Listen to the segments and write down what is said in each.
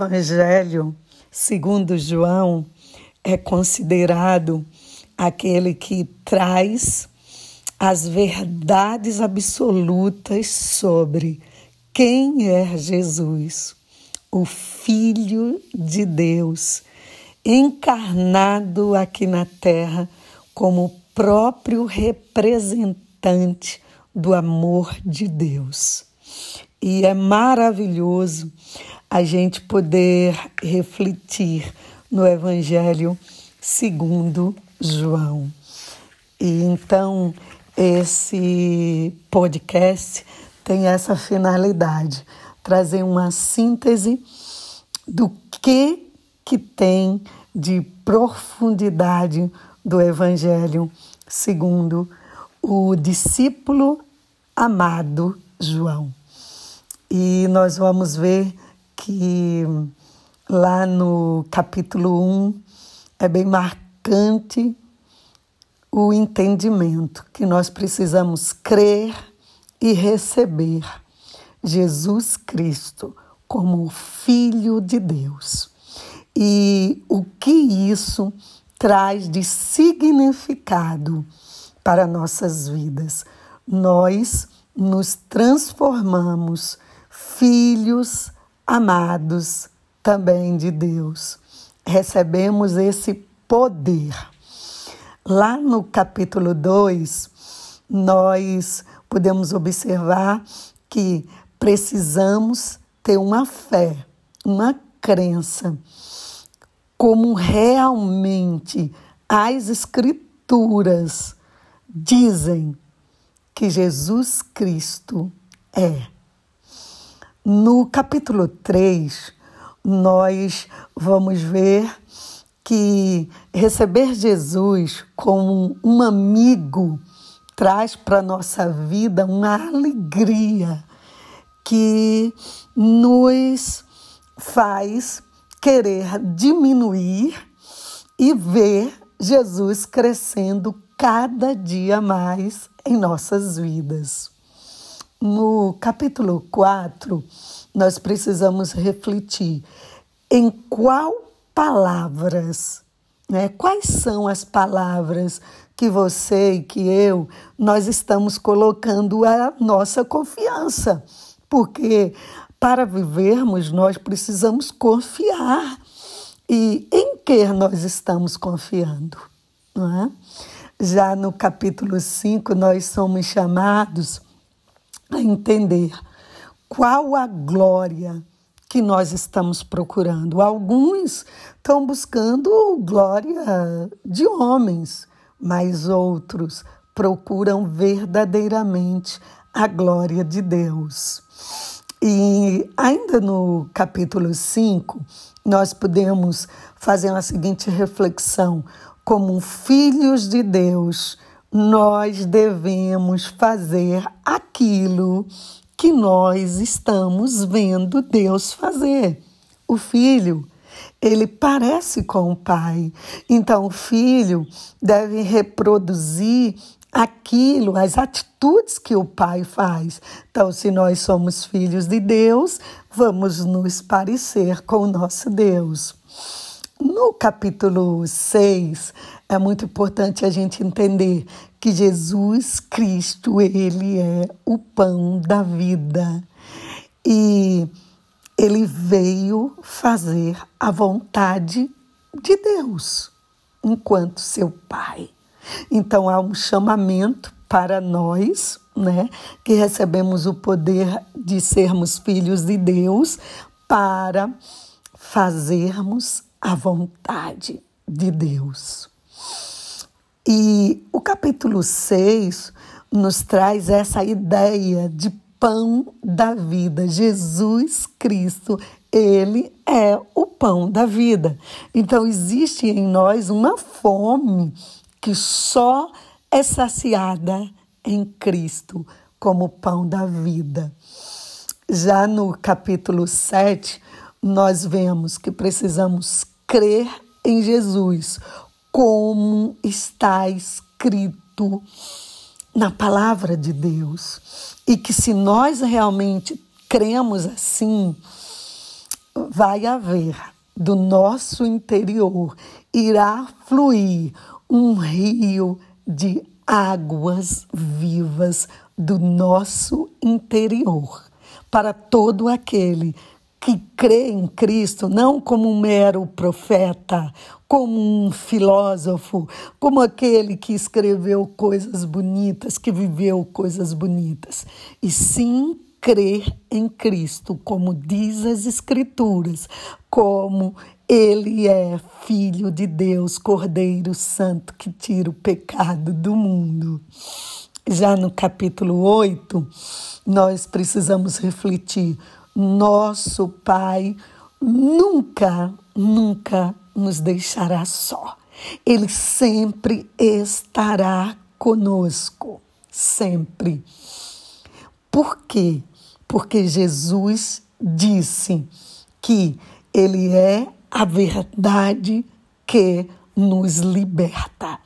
Evangelho, segundo João, é considerado aquele que traz as verdades absolutas sobre quem é Jesus, o Filho de Deus, encarnado aqui na terra como próprio representante do amor de Deus. E é maravilhoso a gente poder refletir no Evangelho segundo João. E então esse podcast tem essa finalidade, trazer uma síntese do que que tem de profundidade do Evangelho segundo o discípulo amado João. E nós vamos ver que lá no capítulo 1 é bem marcante o entendimento que nós precisamos crer e receber Jesus Cristo como Filho de Deus. E o que isso traz de significado para nossas vidas. Nós nos transformamos filhos amados também de Deus. Recebemos esse poder. Lá no capítulo 2, nós podemos observar que precisamos ter uma fé, uma crença, como realmente as Escrituras dizem que Jesus Cristo é. No capítulo 3, nós vamos ver que receber Jesus como um amigo traz para a nossa vida uma alegria que nos faz querer diminuir e ver Jesus crescendo cada dia mais em nossas vidas. No capítulo 4, nós precisamos refletir em qual palavras, né? Quais são as palavras que você e que eu, nós estamos colocando a nossa confiança. Porque para vivermos, nós precisamos confiar. E em que nós estamos confiando? Não é? Já no capítulo 5, nós somos chamados a entender qual a glória que nós estamos procurando. Alguns estão buscando glória de homens, mas outros procuram verdadeiramente a glória de Deus. E ainda no capítulo 5, nós podemos fazer a seguinte reflexão: como filhos de Deus, nós devemos fazer aquilo que nós estamos vendo Deus fazer. O filho ele parece com o pai. Então, o filho deve reproduzir aquilo, as atitudes que o pai faz. Então, se nós somos filhos de Deus, vamos nos parecer com o nosso Deus. No capítulo 6, é muito importante a gente entender que Jesus Cristo, ele é o pão da vida. E ele veio fazer a vontade de Deus, enquanto seu Pai. Então há um chamamento para nós, né, que recebemos o poder de sermos filhos de Deus, para fazermos a vontade de Deus. E o capítulo 6 nos traz essa ideia de pão da vida. Jesus Cristo, ele é o pão da vida. Então existe em nós uma fome que só é saciada em Cristo como pão da vida. Já no capítulo 7, nós vemos que precisamos crer em Jesus, como está escrito na palavra de Deus. E que se nós realmente cremos assim, vai haver do nosso interior, irá fluir um rio de águas vivas do nosso interior para todo aquele que crê em Cristo não como um mero profeta, como um filósofo, como aquele que escreveu coisas bonitas, que viveu coisas bonitas, e sim crer em Cristo, como diz as Escrituras, como ele é Filho de Deus, Cordeiro Santo, que tira o pecado do mundo. Já no capítulo 8, nós precisamos refletir nosso Pai nunca, nunca nos deixará só. Ele sempre estará conosco, sempre. Por quê? Porque Jesus disse que Ele é a verdade que nos liberta.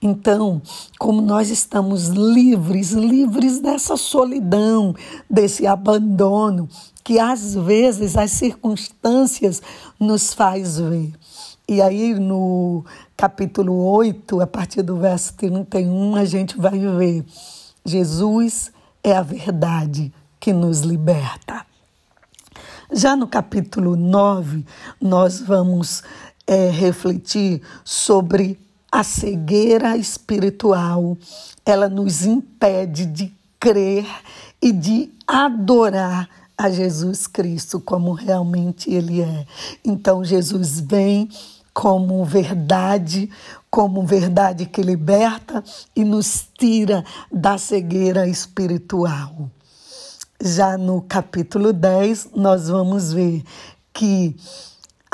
Então, como nós estamos livres, livres dessa solidão, desse abandono, que às vezes as circunstâncias nos faz ver. E aí no capítulo 8, a partir do verso 31, a gente vai ver Jesus é a verdade que nos liberta. Já no capítulo 9, nós vamos é, refletir sobre a cegueira espiritual. Ela nos impede de crer e de adorar a Jesus Cristo como realmente Ele é. Então, Jesus vem como verdade, como verdade que liberta e nos tira da cegueira espiritual. Já no capítulo 10, nós vamos ver que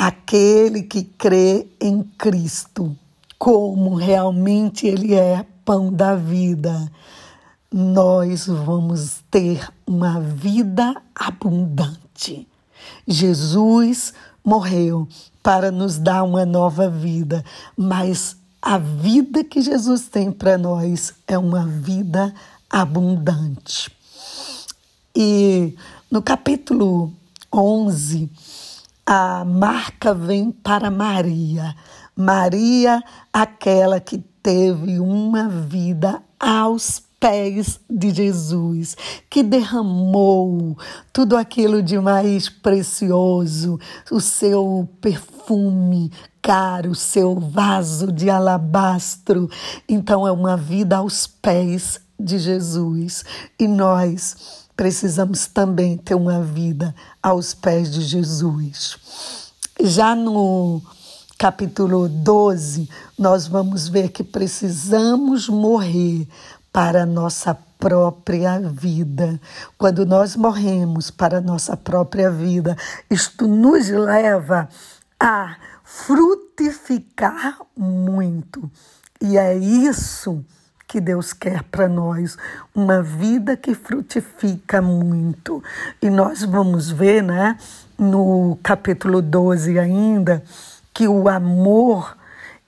aquele que crê em Cristo, como realmente Ele é pão da vida, nós vamos ter uma vida abundante. Jesus morreu para nos dar uma nova vida, mas a vida que Jesus tem para nós é uma vida abundante. E no capítulo 11, a marca vem para Maria. Maria, aquela que teve uma vida aos pés de Jesus, que derramou tudo aquilo de mais precioso, o seu perfume caro, o seu vaso de alabastro. Então é uma vida aos pés de Jesus. E nós precisamos também ter uma vida aos pés de Jesus. Já no capítulo 12, nós vamos ver que precisamos morrer para a nossa própria vida. Quando nós morremos para a nossa própria vida, isto nos leva a frutificar muito. E é isso que Deus quer para nós, uma vida que frutifica muito. E nós vamos ver, né, no capítulo 12 ainda, que o amor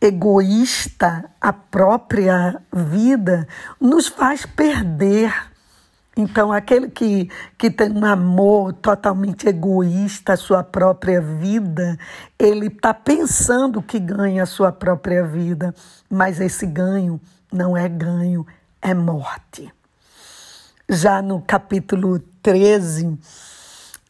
egoísta à própria vida nos faz perder. Então, aquele que, que tem um amor totalmente egoísta à sua própria vida, ele está pensando que ganha a sua própria vida, mas esse ganho não é ganho, é morte. Já no capítulo 13,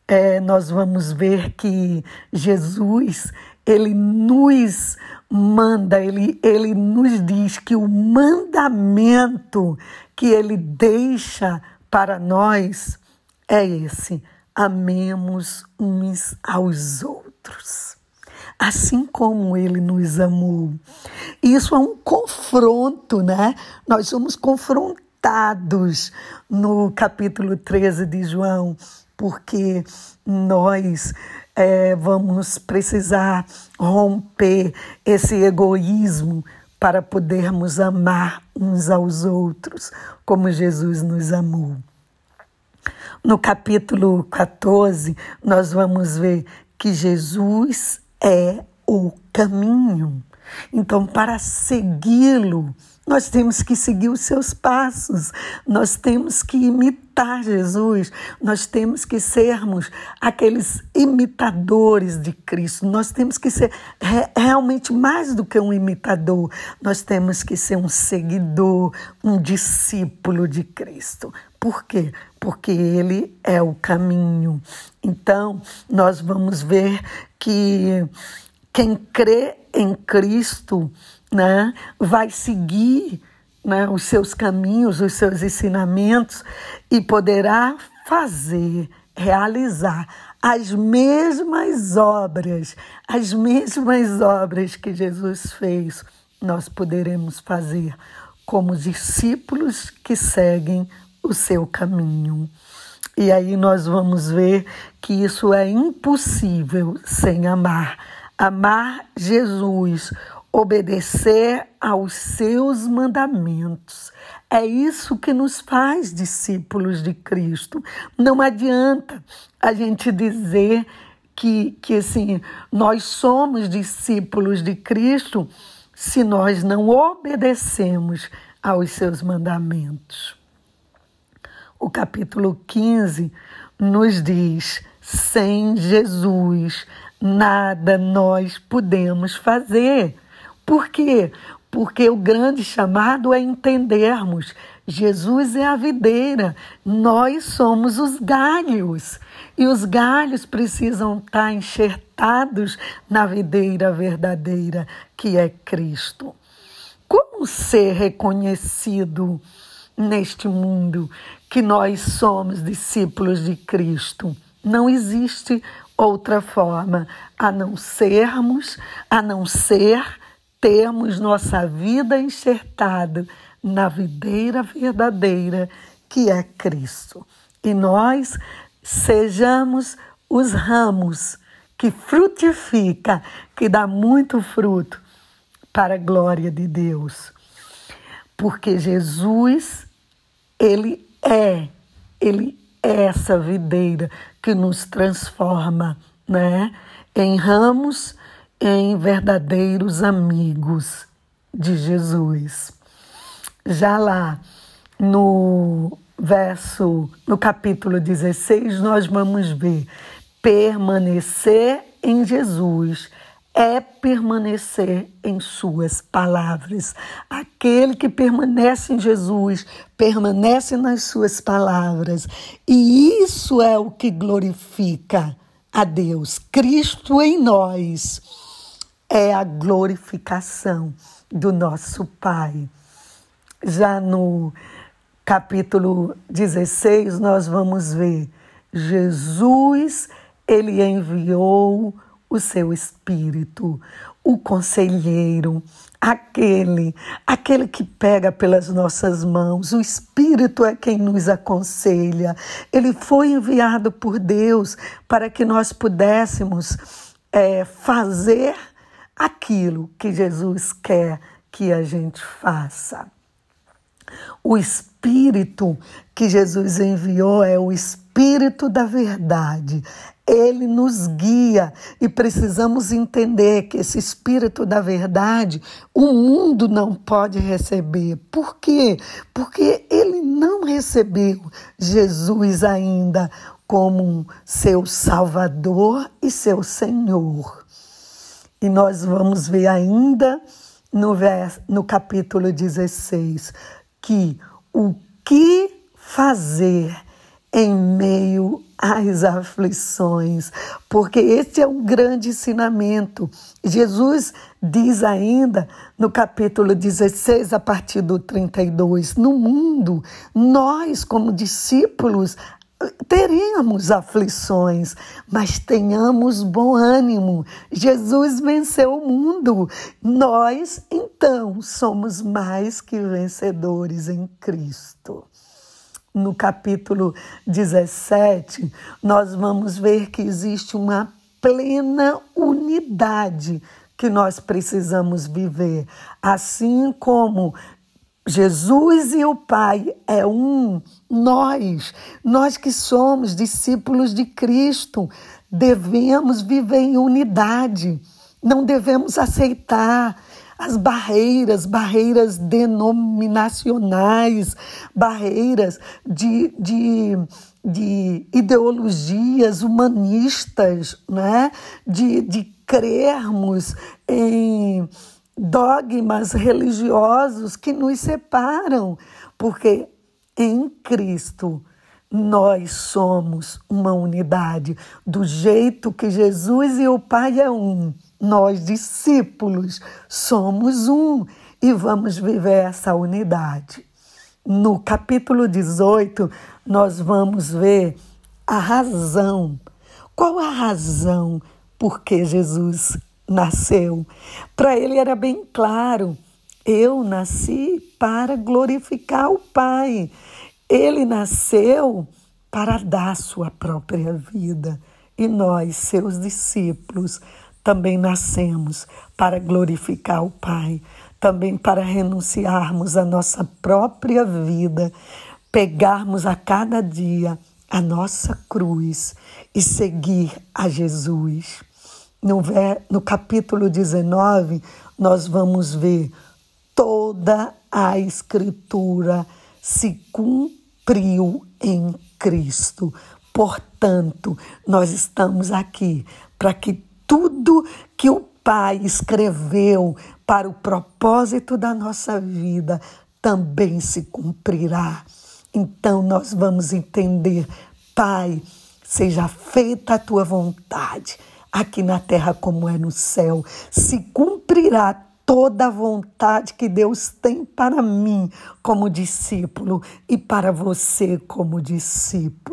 é, nós vamos ver que Jesus ele nos manda, ele, ele nos diz que o mandamento que ele deixa para nós é esse: amemos uns aos outros. Assim como ele nos amou. Isso é um confronto, né? Nós somos confrontados no capítulo 13 de João, porque nós é, vamos precisar romper esse egoísmo para podermos amar uns aos outros como Jesus nos amou. No capítulo 14, nós vamos ver que Jesus é o caminho. Então, para segui-lo, nós temos que seguir os seus passos, nós temos que imitar Jesus, nós temos que sermos aqueles imitadores de Cristo, nós temos que ser realmente mais do que um imitador, nós temos que ser um seguidor, um discípulo de Cristo. Por quê? Porque Ele é o caminho. Então, nós vamos ver que quem crê em Cristo né, vai seguir né, os seus caminhos, os seus ensinamentos e poderá fazer, realizar as mesmas obras, as mesmas obras que Jesus fez, nós poderemos fazer como discípulos que seguem o seu caminho. E aí nós vamos ver que isso é impossível sem amar. Amar Jesus, obedecer aos seus mandamentos. É isso que nos faz discípulos de Cristo. Não adianta a gente dizer que, que assim, nós somos discípulos de Cristo se nós não obedecemos aos seus mandamentos. O capítulo 15 nos diz: sem Jesus, nada nós podemos fazer. Por quê? Porque o grande chamado é entendermos: Jesus é a videira, nós somos os galhos. E os galhos precisam estar enxertados na videira verdadeira, que é Cristo. Como ser reconhecido neste mundo que nós somos discípulos de Cristo? Não existe outra forma a não sermos, a não ser termos nossa vida enxertada na videira verdadeira que é Cristo. E nós sejamos os ramos que frutifica, que dá muito fruto para a glória de Deus. Porque Jesus, ele é, ele é essa videira que nos transforma, né, em ramos em verdadeiros amigos de Jesus. Já lá no verso, no capítulo 16, nós vamos ver permanecer em Jesus é permanecer em Suas palavras. Aquele que permanece em Jesus, permanece nas Suas palavras. E isso é o que glorifica a Deus. Cristo em nós é a glorificação do nosso Pai. Já no capítulo 16, nós vamos ver Jesus, ele enviou o seu espírito, o conselheiro, aquele, aquele que pega pelas nossas mãos. O espírito é quem nos aconselha. Ele foi enviado por Deus para que nós pudéssemos é, fazer aquilo que Jesus quer que a gente faça. O Espírito que Jesus enviou é o Espírito da verdade. Ele nos guia e precisamos entender que esse Espírito da verdade o mundo não pode receber. Por quê? Porque ele não recebeu Jesus ainda como seu Salvador e seu Senhor. E nós vamos ver ainda no, vers, no capítulo 16 que o que fazer em meio às aflições, porque esse é um grande ensinamento. Jesus diz ainda no capítulo 16, a partir do 32, no mundo, nós, como discípulos, teremos aflições, mas tenhamos bom ânimo. Jesus venceu o mundo. Nós, então, somos mais que vencedores em Cristo. No capítulo 17, nós vamos ver que existe uma plena unidade que nós precisamos viver, assim como Jesus e o Pai é um. Nós, nós que somos discípulos de Cristo, devemos viver em unidade. Não devemos aceitar as barreiras, barreiras denominacionais, barreiras de, de, de ideologias humanistas, né? de, de crermos em dogmas religiosos que nos separam, porque em Cristo nós somos uma unidade, do jeito que Jesus e o Pai é um. Nós, discípulos, somos um e vamos viver essa unidade. No capítulo 18, nós vamos ver a razão. Qual a razão por que Jesus nasceu? Para ele era bem claro: eu nasci para glorificar o Pai. Ele nasceu para dar sua própria vida e nós, seus discípulos, também nascemos para glorificar o Pai, também para renunciarmos à nossa própria vida, pegarmos a cada dia a nossa cruz e seguir a Jesus. No, no capítulo 19, nós vamos ver toda a Escritura se cumpriu em Cristo. Portanto, nós estamos aqui para que tudo que o Pai escreveu para o propósito da nossa vida também se cumprirá. Então nós vamos entender, Pai, seja feita a tua vontade, aqui na terra como é no céu. Se cumprirá toda a vontade que Deus tem para mim como discípulo e para você como discípulo.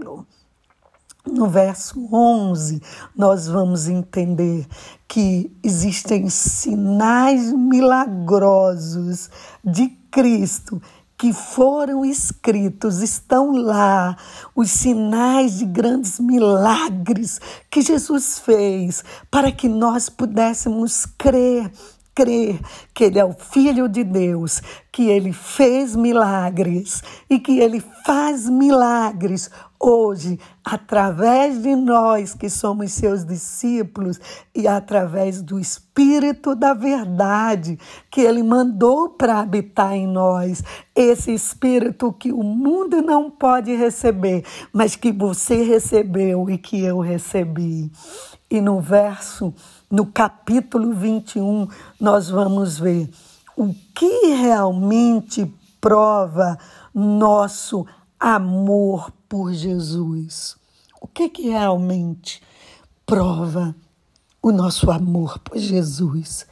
No verso 11, nós vamos entender que existem sinais milagrosos de Cristo que foram escritos, estão lá os sinais de grandes milagres que Jesus fez para que nós pudéssemos crer crer que Ele é o Filho de Deus, que Ele fez milagres e que Ele faz milagres hoje através de nós que somos seus discípulos e através do Espírito da Verdade que Ele mandou para habitar em nós. Esse Espírito que o mundo não pode receber, mas que você recebeu e que eu recebi. E no verso no capítulo 21, nós vamos ver o que realmente prova nosso amor por Jesus. O que que realmente prova o nosso amor por Jesus?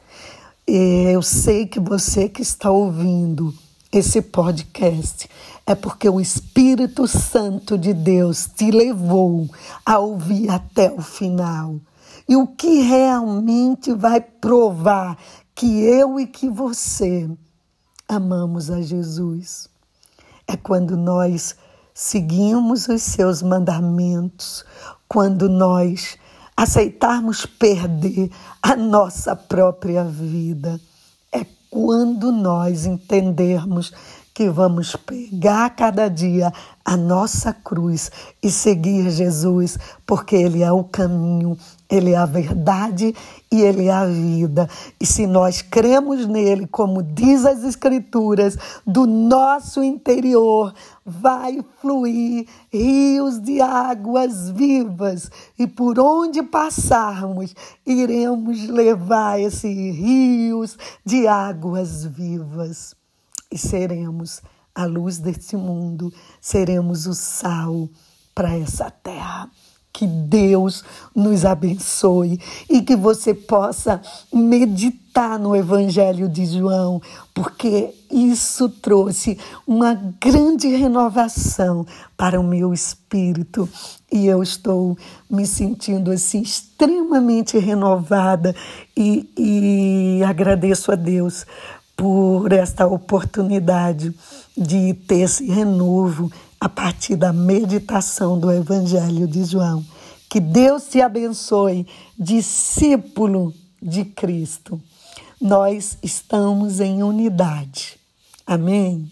Eu sei que você que está ouvindo esse podcast é porque o Espírito Santo de Deus te levou a ouvir até o final. E o que realmente vai provar que eu e que você amamos a Jesus é quando nós seguimos os seus mandamentos, quando nós aceitarmos perder a nossa própria vida. É quando nós entendermos que vamos pegar cada dia a nossa cruz e seguir Jesus, porque Ele é o caminho, Ele é a verdade e Ele é a vida. E se nós cremos nele, como diz as Escrituras, do nosso interior vai fluir rios de águas vivas, e por onde passarmos, iremos levar esses rios de águas vivas e seremos a luz deste mundo, seremos o sal para essa terra. Que Deus nos abençoe e que você possa meditar no Evangelho de João, porque isso trouxe uma grande renovação para o meu espírito e eu estou me sentindo assim extremamente renovada e, e agradeço a Deus por esta oportunidade de ter esse renovo a partir da meditação do Evangelho de João. Que Deus te abençoe, discípulo de Cristo. Nós estamos em unidade. Amém?